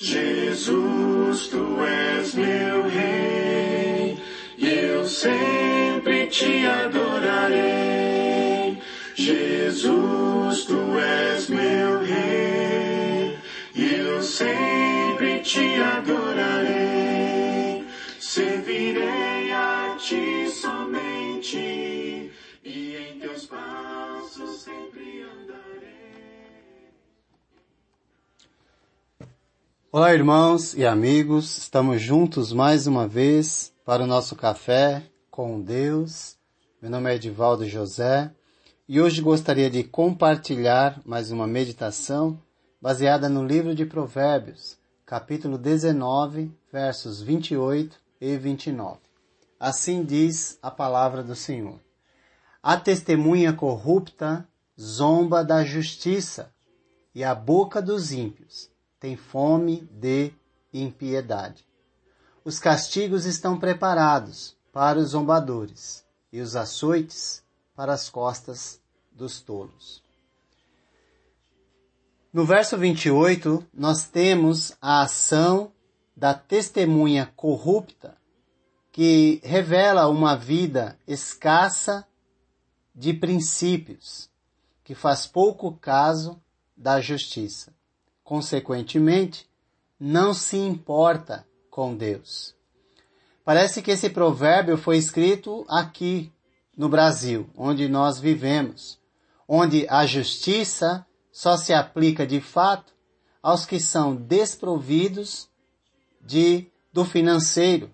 Jesus, tu és meu rei, eu sempre te adorarei. Jesus, tu és meu rei, eu sempre te adorarei. Servirei a ti somente Olá, irmãos e amigos, estamos juntos mais uma vez para o nosso café com Deus. Meu nome é Edivaldo José e hoje gostaria de compartilhar mais uma meditação baseada no livro de Provérbios, capítulo 19, versos 28 e 29. Assim diz a palavra do Senhor. A testemunha corrupta zomba da justiça e a boca dos ímpios tem fome de impiedade. Os castigos estão preparados para os zombadores e os açoites para as costas dos tolos. No verso 28, nós temos a ação da testemunha corrupta que revela uma vida escassa de princípios, que faz pouco caso da justiça consequentemente, não se importa com Deus. Parece que esse provérbio foi escrito aqui no Brasil, onde nós vivemos, onde a justiça só se aplica de fato aos que são desprovidos de do financeiro,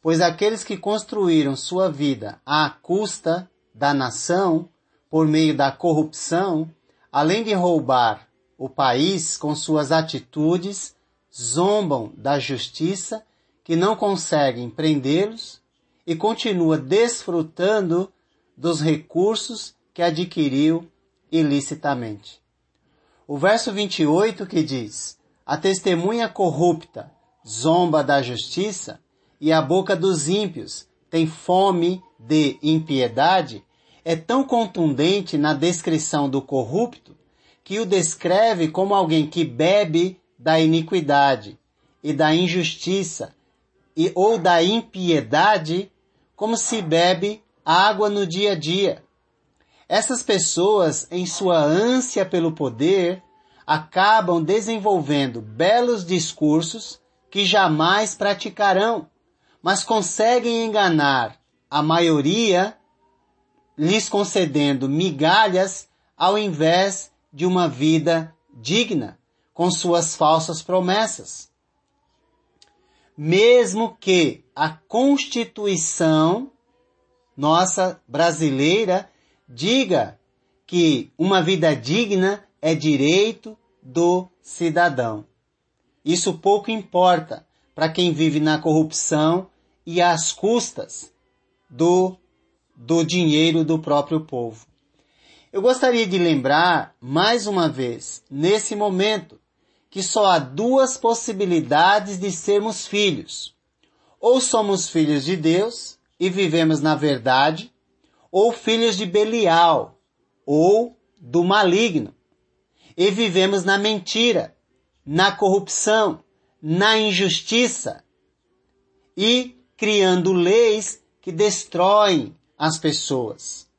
pois aqueles que construíram sua vida à custa da nação por meio da corrupção, além de roubar o país, com suas atitudes, zombam da justiça que não conseguem prendê-los e continua desfrutando dos recursos que adquiriu ilicitamente. O verso 28 que diz: A testemunha corrupta zomba da justiça e a boca dos ímpios tem fome de impiedade, é tão contundente na descrição do corrupto que o descreve como alguém que bebe da iniquidade e da injustiça e ou da impiedade, como se bebe água no dia a dia. Essas pessoas, em sua ânsia pelo poder, acabam desenvolvendo belos discursos que jamais praticarão, mas conseguem enganar a maioria, lhes concedendo migalhas ao invés de uma vida digna com suas falsas promessas. Mesmo que a Constituição nossa brasileira diga que uma vida digna é direito do cidadão. Isso pouco importa para quem vive na corrupção e às custas do, do dinheiro do próprio povo. Eu gostaria de lembrar, mais uma vez, nesse momento, que só há duas possibilidades de sermos filhos. Ou somos filhos de Deus e vivemos na verdade, ou filhos de Belial, ou do maligno, e vivemos na mentira, na corrupção, na injustiça e criando leis que destroem as pessoas.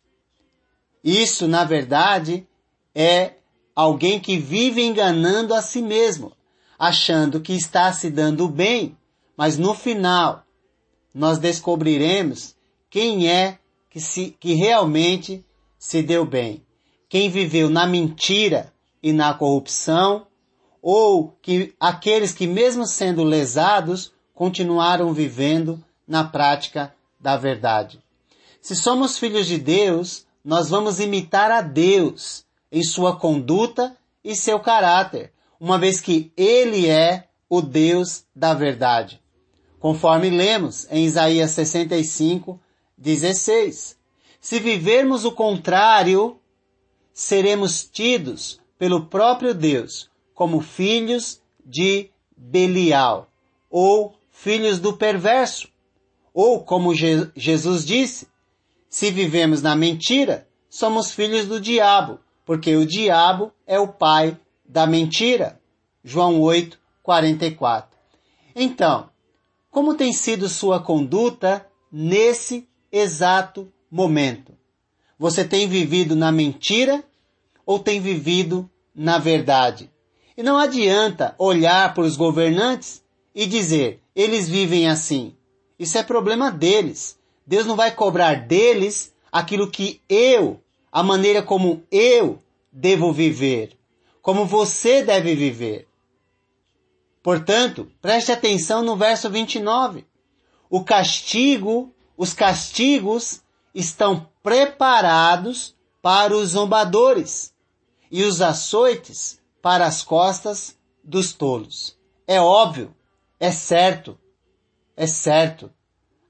Isso, na verdade, é alguém que vive enganando a si mesmo, achando que está se dando bem, mas no final nós descobriremos quem é que, se, que realmente se deu bem. Quem viveu na mentira e na corrupção, ou que aqueles que mesmo sendo lesados continuaram vivendo na prática da verdade. Se somos filhos de Deus, nós vamos imitar a Deus em sua conduta e seu caráter, uma vez que Ele é o Deus da verdade. Conforme lemos em Isaías 65, 16. Se vivermos o contrário, seremos tidos pelo próprio Deus como filhos de Belial, ou filhos do perverso, ou como Jesus disse, se vivemos na mentira, somos filhos do diabo, porque o diabo é o pai da mentira. João 8, 44. Então, como tem sido sua conduta nesse exato momento? Você tem vivido na mentira ou tem vivido na verdade? E não adianta olhar para os governantes e dizer, eles vivem assim. Isso é problema deles. Deus não vai cobrar deles aquilo que eu, a maneira como eu devo viver, como você deve viver. Portanto, preste atenção no verso 29. O castigo, os castigos estão preparados para os zombadores e os açoites para as costas dos tolos. É óbvio, é certo, é certo.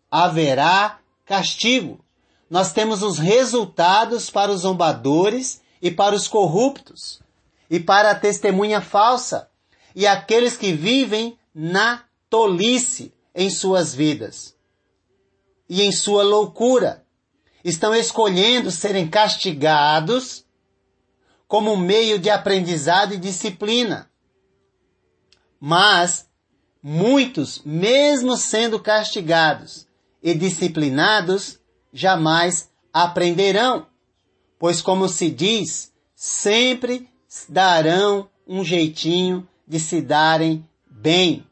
Haverá castigo. Nós temos os resultados para os zombadores e para os corruptos e para a testemunha falsa e aqueles que vivem na tolice em suas vidas e em sua loucura. Estão escolhendo serem castigados como meio de aprendizado e disciplina. Mas muitos, mesmo sendo castigados e disciplinados, jamais aprenderão, pois como se diz, sempre darão um jeitinho de se darem bem,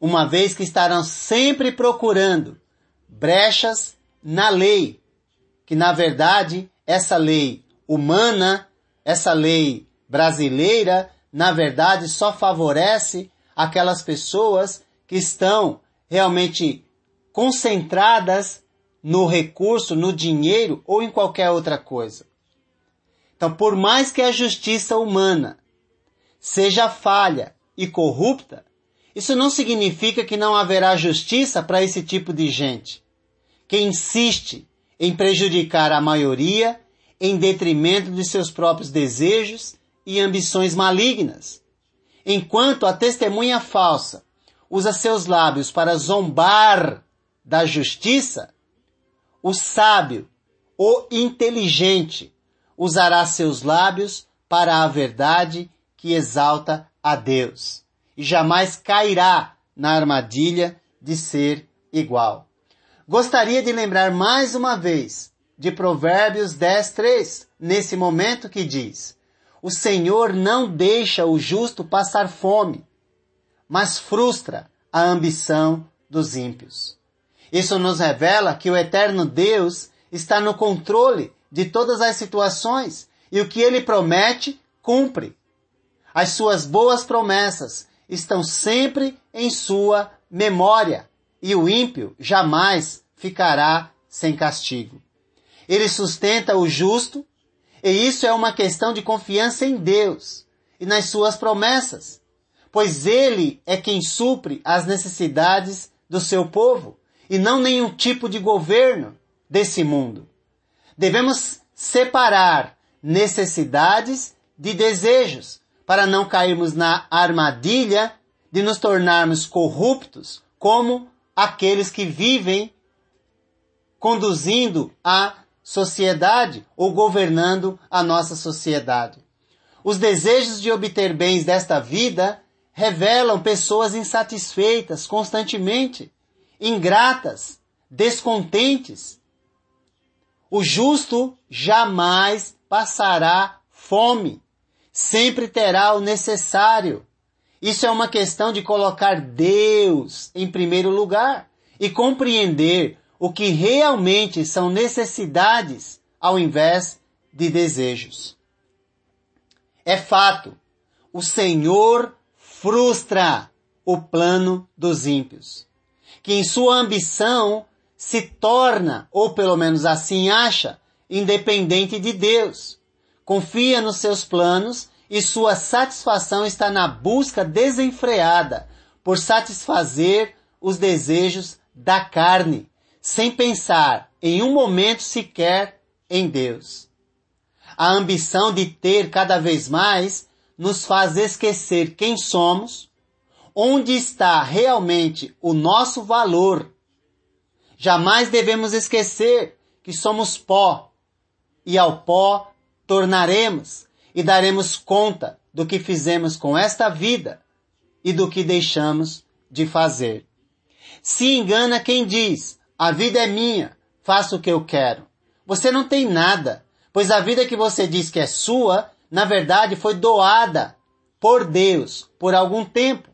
uma vez que estarão sempre procurando brechas na lei, que na verdade essa lei humana, essa lei brasileira, na verdade só favorece aquelas pessoas que estão realmente concentradas no recurso, no dinheiro ou em qualquer outra coisa. Então, por mais que a justiça humana seja falha e corrupta, isso não significa que não haverá justiça para esse tipo de gente, que insiste em prejudicar a maioria em detrimento de seus próprios desejos e ambições malignas. Enquanto a testemunha falsa usa seus lábios para zombar da justiça, o sábio, o inteligente, usará seus lábios para a verdade que exalta a Deus e jamais cairá na armadilha de ser igual. Gostaria de lembrar mais uma vez de Provérbios 10, 3, nesse momento que diz: O Senhor não deixa o justo passar fome, mas frustra a ambição dos ímpios. Isso nos revela que o eterno Deus está no controle de todas as situações e o que ele promete, cumpre. As suas boas promessas estão sempre em sua memória e o ímpio jamais ficará sem castigo. Ele sustenta o justo e isso é uma questão de confiança em Deus e nas suas promessas, pois ele é quem supre as necessidades do seu povo e não nenhum tipo de governo desse mundo. Devemos separar necessidades de desejos para não cairmos na armadilha de nos tornarmos corruptos como aqueles que vivem conduzindo a sociedade ou governando a nossa sociedade. Os desejos de obter bens desta vida revelam pessoas insatisfeitas constantemente, ingratas, descontentes. O justo jamais passará fome sempre terá o necessário. Isso é uma questão de colocar Deus em primeiro lugar e compreender o que realmente são necessidades ao invés de desejos. É fato, o Senhor frustra o plano dos ímpios, que em sua ambição se torna, ou pelo menos assim acha, independente de Deus confia nos seus planos e sua satisfação está na busca desenfreada por satisfazer os desejos da carne, sem pensar em um momento sequer em Deus. A ambição de ter cada vez mais nos faz esquecer quem somos, onde está realmente o nosso valor. Jamais devemos esquecer que somos pó e ao pó tornaremos e daremos conta do que fizemos com esta vida e do que deixamos de fazer. Se engana quem diz, a vida é minha, faço o que eu quero. Você não tem nada, pois a vida que você diz que é sua, na verdade foi doada por Deus por algum tempo.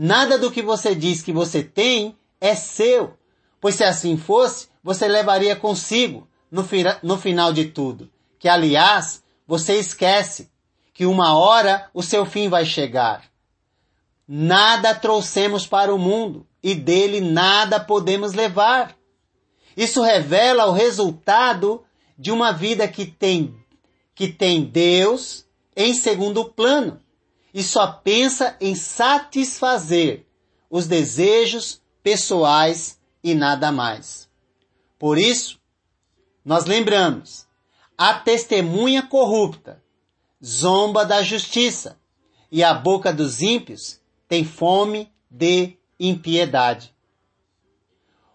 Nada do que você diz que você tem é seu, pois se assim fosse, você levaria consigo no, no final de tudo, que aliás, você esquece que uma hora o seu fim vai chegar. Nada trouxemos para o mundo e dele nada podemos levar. Isso revela o resultado de uma vida que tem, que tem Deus em segundo plano e só pensa em satisfazer os desejos pessoais e nada mais. Por isso, nós lembramos, a testemunha corrupta zomba da justiça e a boca dos ímpios tem fome de impiedade.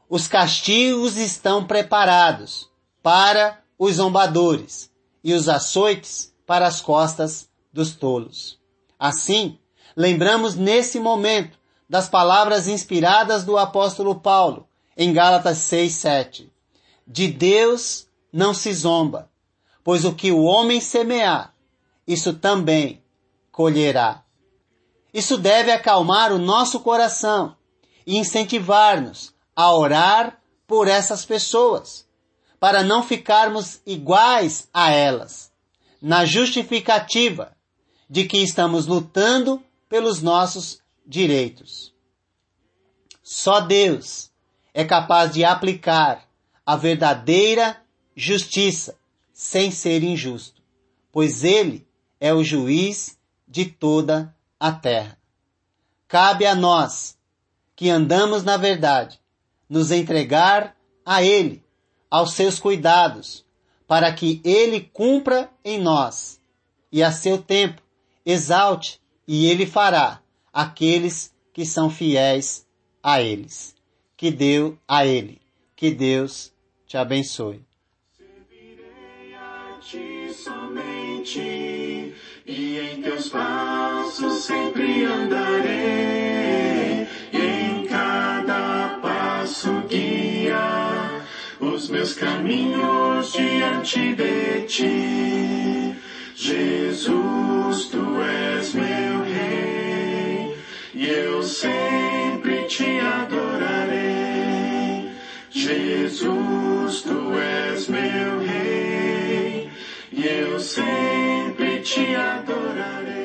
Os castigos estão preparados para os zombadores e os açoites para as costas dos tolos. Assim, lembramos nesse momento das palavras inspiradas do apóstolo Paulo em Gálatas 6, 7. De Deus não se zomba, pois o que o homem semear, isso também colherá. Isso deve acalmar o nosso coração e incentivar-nos a orar por essas pessoas, para não ficarmos iguais a elas, na justificativa de que estamos lutando pelos nossos direitos. Só Deus é capaz de aplicar a verdadeira justiça sem ser injusto, pois Ele é o juiz de toda a terra. Cabe a nós, que andamos na verdade, nos entregar a Ele, aos seus cuidados, para que Ele cumpra em nós e a seu tempo exalte e Ele fará aqueles que são fiéis a eles. Que deu a Ele. Que Deus te abençoe. Servirei a ti somente e em teus passos sempre andarei. E em cada passo guia os meus caminhos diante de ti. Jesus, tu és meu rei e eu sempre te adorarei. Jesus, tu és meu rei e eu sempre te adorarei.